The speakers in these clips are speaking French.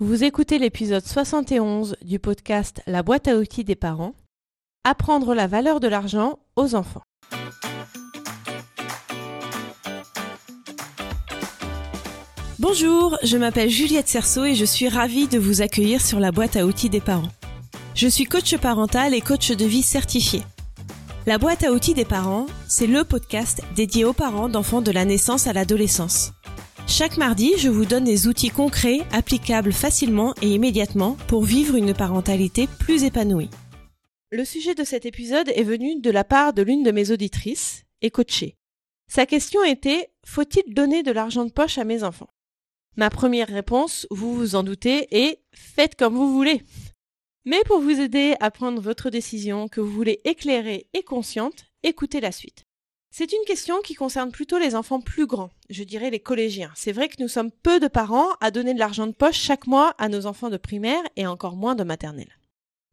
Vous écoutez l'épisode 71 du podcast La boîte à outils des parents. Apprendre la valeur de l'argent aux enfants. Bonjour, je m'appelle Juliette Cerceau et je suis ravie de vous accueillir sur la boîte à outils des parents. Je suis coach parental et coach de vie certifié. La boîte à outils des parents, c'est le podcast dédié aux parents d'enfants de la naissance à l'adolescence. Chaque mardi, je vous donne des outils concrets, applicables facilement et immédiatement pour vivre une parentalité plus épanouie. Le sujet de cet épisode est venu de la part de l'une de mes auditrices et coachée. Sa question était Faut-il donner de l'argent de poche à mes enfants? Ma première réponse, vous vous en doutez, est Faites comme vous voulez. Mais pour vous aider à prendre votre décision que vous voulez éclairée et consciente, écoutez la suite. C'est une question qui concerne plutôt les enfants plus grands, je dirais les collégiens. C'est vrai que nous sommes peu de parents à donner de l'argent de poche chaque mois à nos enfants de primaire et encore moins de maternelle.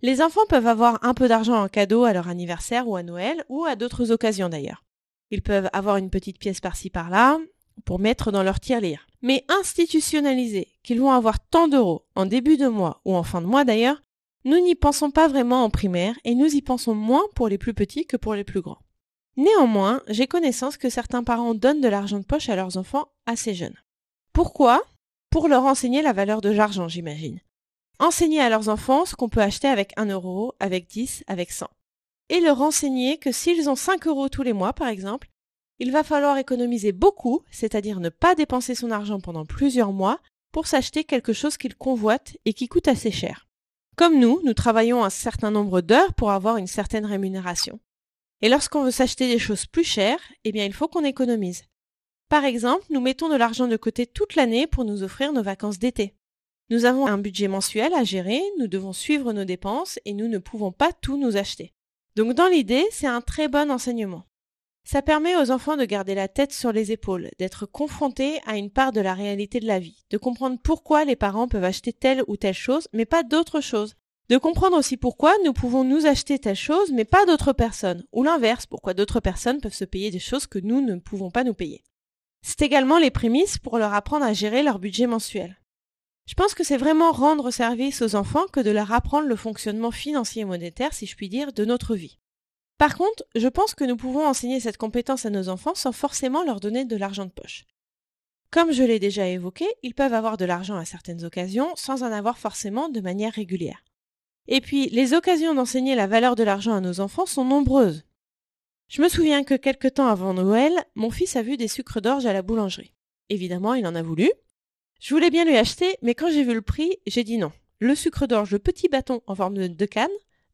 Les enfants peuvent avoir un peu d'argent en cadeau à leur anniversaire ou à Noël ou à d'autres occasions d'ailleurs. Ils peuvent avoir une petite pièce par-ci par-là pour mettre dans leur tirelire. Mais institutionnaliser qu'ils vont avoir tant d'euros en début de mois ou en fin de mois d'ailleurs, nous n'y pensons pas vraiment en primaire et nous y pensons moins pour les plus petits que pour les plus grands. Néanmoins, j'ai connaissance que certains parents donnent de l'argent de poche à leurs enfants assez jeunes. Pourquoi? Pour leur enseigner la valeur de l'argent, j'imagine. Enseigner à leurs enfants ce qu'on peut acheter avec 1 euro, avec 10, avec 100. Et leur enseigner que s'ils ont 5 euros tous les mois, par exemple, il va falloir économiser beaucoup, c'est-à-dire ne pas dépenser son argent pendant plusieurs mois pour s'acheter quelque chose qu'ils convoitent et qui coûte assez cher. Comme nous, nous travaillons un certain nombre d'heures pour avoir une certaine rémunération. Et lorsqu'on veut s'acheter des choses plus chères, eh bien il faut qu'on économise. Par exemple, nous mettons de l'argent de côté toute l'année pour nous offrir nos vacances d'été. Nous avons un budget mensuel à gérer, nous devons suivre nos dépenses et nous ne pouvons pas tout nous acheter. Donc dans l'idée, c'est un très bon enseignement. Ça permet aux enfants de garder la tête sur les épaules, d'être confrontés à une part de la réalité de la vie, de comprendre pourquoi les parents peuvent acheter telle ou telle chose, mais pas d'autres choses, de comprendre aussi pourquoi nous pouvons nous acheter telle chose, mais pas d'autres personnes, ou l'inverse, pourquoi d'autres personnes peuvent se payer des choses que nous ne pouvons pas nous payer. C'est également les prémices pour leur apprendre à gérer leur budget mensuel. Je pense que c'est vraiment rendre service aux enfants que de leur apprendre le fonctionnement financier et monétaire, si je puis dire, de notre vie. Par contre, je pense que nous pouvons enseigner cette compétence à nos enfants sans forcément leur donner de l'argent de poche. Comme je l'ai déjà évoqué, ils peuvent avoir de l'argent à certaines occasions sans en avoir forcément de manière régulière. Et puis, les occasions d'enseigner la valeur de l'argent à nos enfants sont nombreuses. Je me souviens que quelque temps avant Noël, mon fils a vu des sucres d'orge à la boulangerie. Évidemment, il en a voulu. Je voulais bien lui acheter, mais quand j'ai vu le prix, j'ai dit non. Le sucre d'orge, le petit bâton en forme de, canne,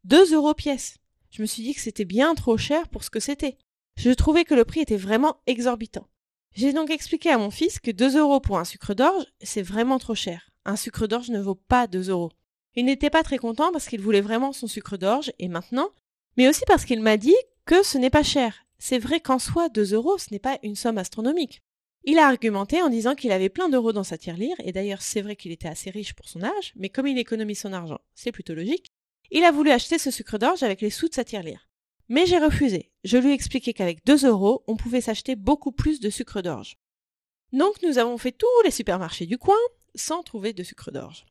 deux euros pièce. Je me suis dit que c'était bien trop cher pour ce que c'était. Je trouvais que le prix était vraiment exorbitant. J'ai donc expliqué à mon fils que deux euros pour un sucre d'orge, c'est vraiment trop cher. Un sucre d'orge ne vaut pas deux euros. Il n'était pas très content parce qu'il voulait vraiment son sucre d'orge, et maintenant, mais aussi parce qu'il m'a dit que ce n'est pas cher. C'est vrai qu'en soi, 2 euros, ce n'est pas une somme astronomique. Il a argumenté en disant qu'il avait plein d'euros dans sa tirelire, et d'ailleurs c'est vrai qu'il était assez riche pour son âge, mais comme il économise son argent, c'est plutôt logique, il a voulu acheter ce sucre d'orge avec les sous de sa tirelire. Mais j'ai refusé. Je lui ai expliqué qu'avec 2 euros, on pouvait s'acheter beaucoup plus de sucre d'orge. Donc nous avons fait tous les supermarchés du coin sans trouver de sucre d'orge.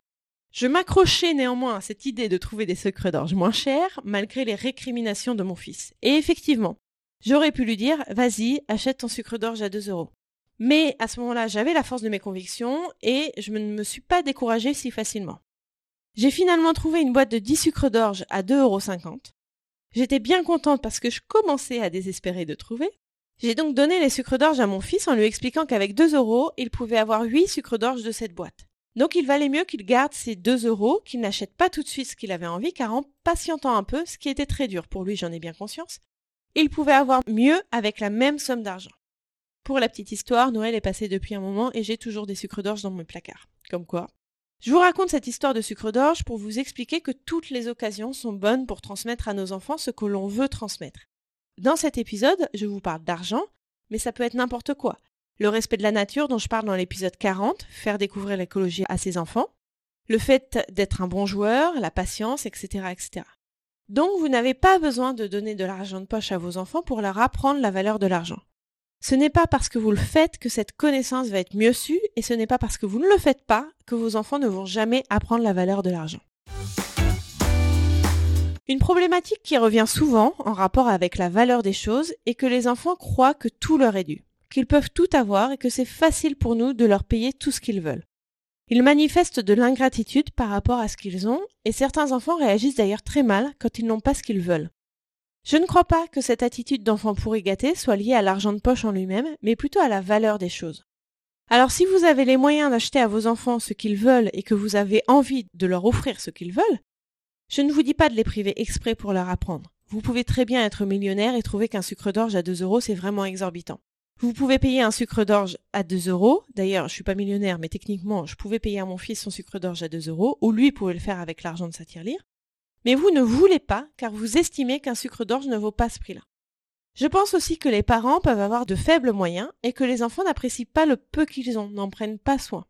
Je m'accrochais néanmoins à cette idée de trouver des secrets d'orge moins chers, malgré les récriminations de mon fils. Et effectivement, j'aurais pu lui dire, vas-y, achète ton sucre d'orge à 2 euros. Mais à ce moment-là, j'avais la force de mes convictions et je ne me suis pas découragée si facilement. J'ai finalement trouvé une boîte de 10 sucres d'orge à 2,50 euros. J'étais bien contente parce que je commençais à désespérer de trouver. J'ai donc donné les sucres d'orge à mon fils en lui expliquant qu'avec 2 euros, il pouvait avoir 8 sucres d'orge de cette boîte. Donc il valait mieux qu'il garde ses 2 euros, qu'il n'achète pas tout de suite ce qu'il avait envie, car en patientant un peu, ce qui était très dur pour lui, j'en ai bien conscience, il pouvait avoir mieux avec la même somme d'argent. Pour la petite histoire, Noël est passé depuis un moment et j'ai toujours des sucres d'orge dans mon placard. Comme quoi. Je vous raconte cette histoire de sucre d'orge pour vous expliquer que toutes les occasions sont bonnes pour transmettre à nos enfants ce que l'on veut transmettre. Dans cet épisode, je vous parle d'argent, mais ça peut être n'importe quoi le respect de la nature dont je parle dans l'épisode 40, faire découvrir l'écologie à ses enfants, le fait d'être un bon joueur, la patience, etc., etc. Donc vous n'avez pas besoin de donner de l'argent de poche à vos enfants pour leur apprendre la valeur de l'argent. Ce n'est pas parce que vous le faites que cette connaissance va être mieux sue et ce n'est pas parce que vous ne le faites pas que vos enfants ne vont jamais apprendre la valeur de l'argent. Une problématique qui revient souvent en rapport avec la valeur des choses est que les enfants croient que tout leur est dû, qu'ils peuvent tout avoir et que c'est facile pour nous de leur payer tout ce qu'ils veulent. Ils manifestent de l'ingratitude par rapport à ce qu'ils ont et certains enfants réagissent d'ailleurs très mal quand ils n'ont pas ce qu'ils veulent. Je ne crois pas que cette attitude d'enfant pourri gâté soit liée à l'argent de poche en lui-même, mais plutôt à la valeur des choses. Alors si vous avez les moyens d'acheter à vos enfants ce qu'ils veulent et que vous avez envie de leur offrir ce qu'ils veulent, je ne vous dis pas de les priver exprès pour leur apprendre. Vous pouvez très bien être millionnaire et trouver qu'un sucre d'orge à 2 euros c'est vraiment exorbitant. Vous pouvez payer un sucre d'orge à 2 euros. D'ailleurs, je suis pas millionnaire, mais techniquement, je pouvais payer à mon fils son sucre d'orge à 2 euros, ou lui pouvait le faire avec l'argent de sa tirelire. Mais vous ne voulez pas, car vous estimez qu'un sucre d'orge ne vaut pas ce prix-là. Je pense aussi que les parents peuvent avoir de faibles moyens et que les enfants n'apprécient pas le peu qu'ils ont, n'en prennent pas soin.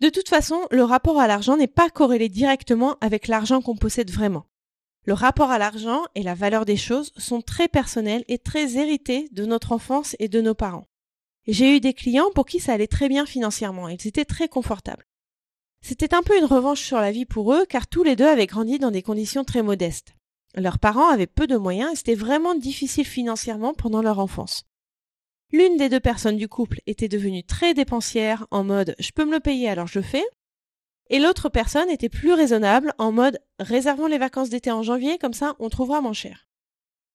De toute façon, le rapport à l'argent n'est pas corrélé directement avec l'argent qu'on possède vraiment. Le rapport à l'argent et la valeur des choses sont très personnels et très hérités de notre enfance et de nos parents. J'ai eu des clients pour qui ça allait très bien financièrement, ils étaient très confortables. C'était un peu une revanche sur la vie pour eux car tous les deux avaient grandi dans des conditions très modestes. Leurs parents avaient peu de moyens et c'était vraiment difficile financièrement pendant leur enfance. L'une des deux personnes du couple était devenue très dépensière en mode je peux me le payer alors je le fais. Et l'autre personne était plus raisonnable en mode réservons les vacances d'été en janvier comme ça on trouvera moins cher.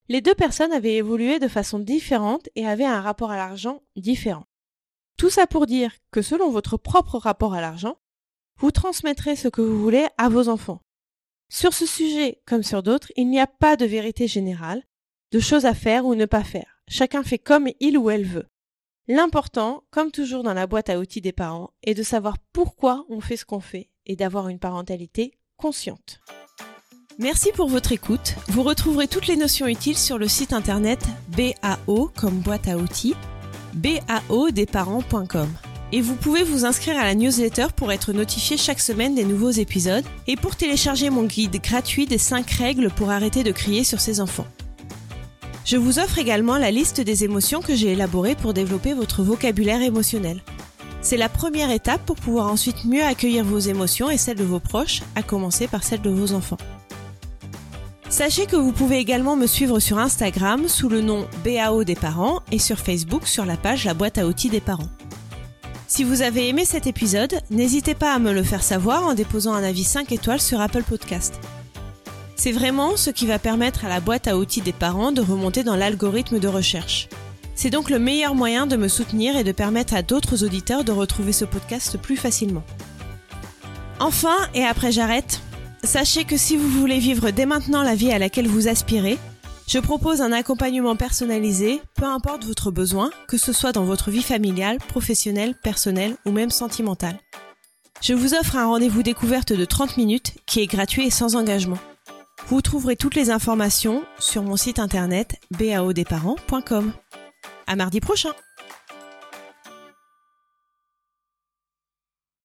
Les deux personnes avaient évolué de façon différente et avaient un rapport à l'argent différent. Tout ça pour dire que selon votre propre rapport à l'argent, vous transmettrez ce que vous voulez à vos enfants. Sur ce sujet, comme sur d'autres, il n'y a pas de vérité générale, de choses à faire ou ne pas faire. Chacun fait comme il ou elle veut. L'important, comme toujours dans la boîte à outils des parents, est de savoir pourquoi on fait ce qu'on fait et d'avoir une parentalité consciente. Merci pour votre écoute. Vous retrouverez toutes les notions utiles sur le site internet BAO comme boîte à outils, baodesparents.com. Et vous pouvez vous inscrire à la newsletter pour être notifié chaque semaine des nouveaux épisodes et pour télécharger mon guide gratuit des 5 règles pour arrêter de crier sur ses enfants. Je vous offre également la liste des émotions que j'ai élaborées pour développer votre vocabulaire émotionnel. C'est la première étape pour pouvoir ensuite mieux accueillir vos émotions et celles de vos proches, à commencer par celles de vos enfants. Sachez que vous pouvez également me suivre sur Instagram sous le nom BAO des parents et sur Facebook sur la page La boîte à outils des parents. Si vous avez aimé cet épisode, n'hésitez pas à me le faire savoir en déposant un avis 5 étoiles sur Apple Podcast. C'est vraiment ce qui va permettre à la boîte à outils des parents de remonter dans l'algorithme de recherche. C'est donc le meilleur moyen de me soutenir et de permettre à d'autres auditeurs de retrouver ce podcast plus facilement. Enfin, et après j'arrête, sachez que si vous voulez vivre dès maintenant la vie à laquelle vous aspirez, je propose un accompagnement personnalisé, peu importe votre besoin, que ce soit dans votre vie familiale, professionnelle, personnelle ou même sentimentale. Je vous offre un rendez-vous découverte de 30 minutes qui est gratuit et sans engagement. Vous trouverez toutes les informations sur mon site internet baodesparents.com. À mardi prochain!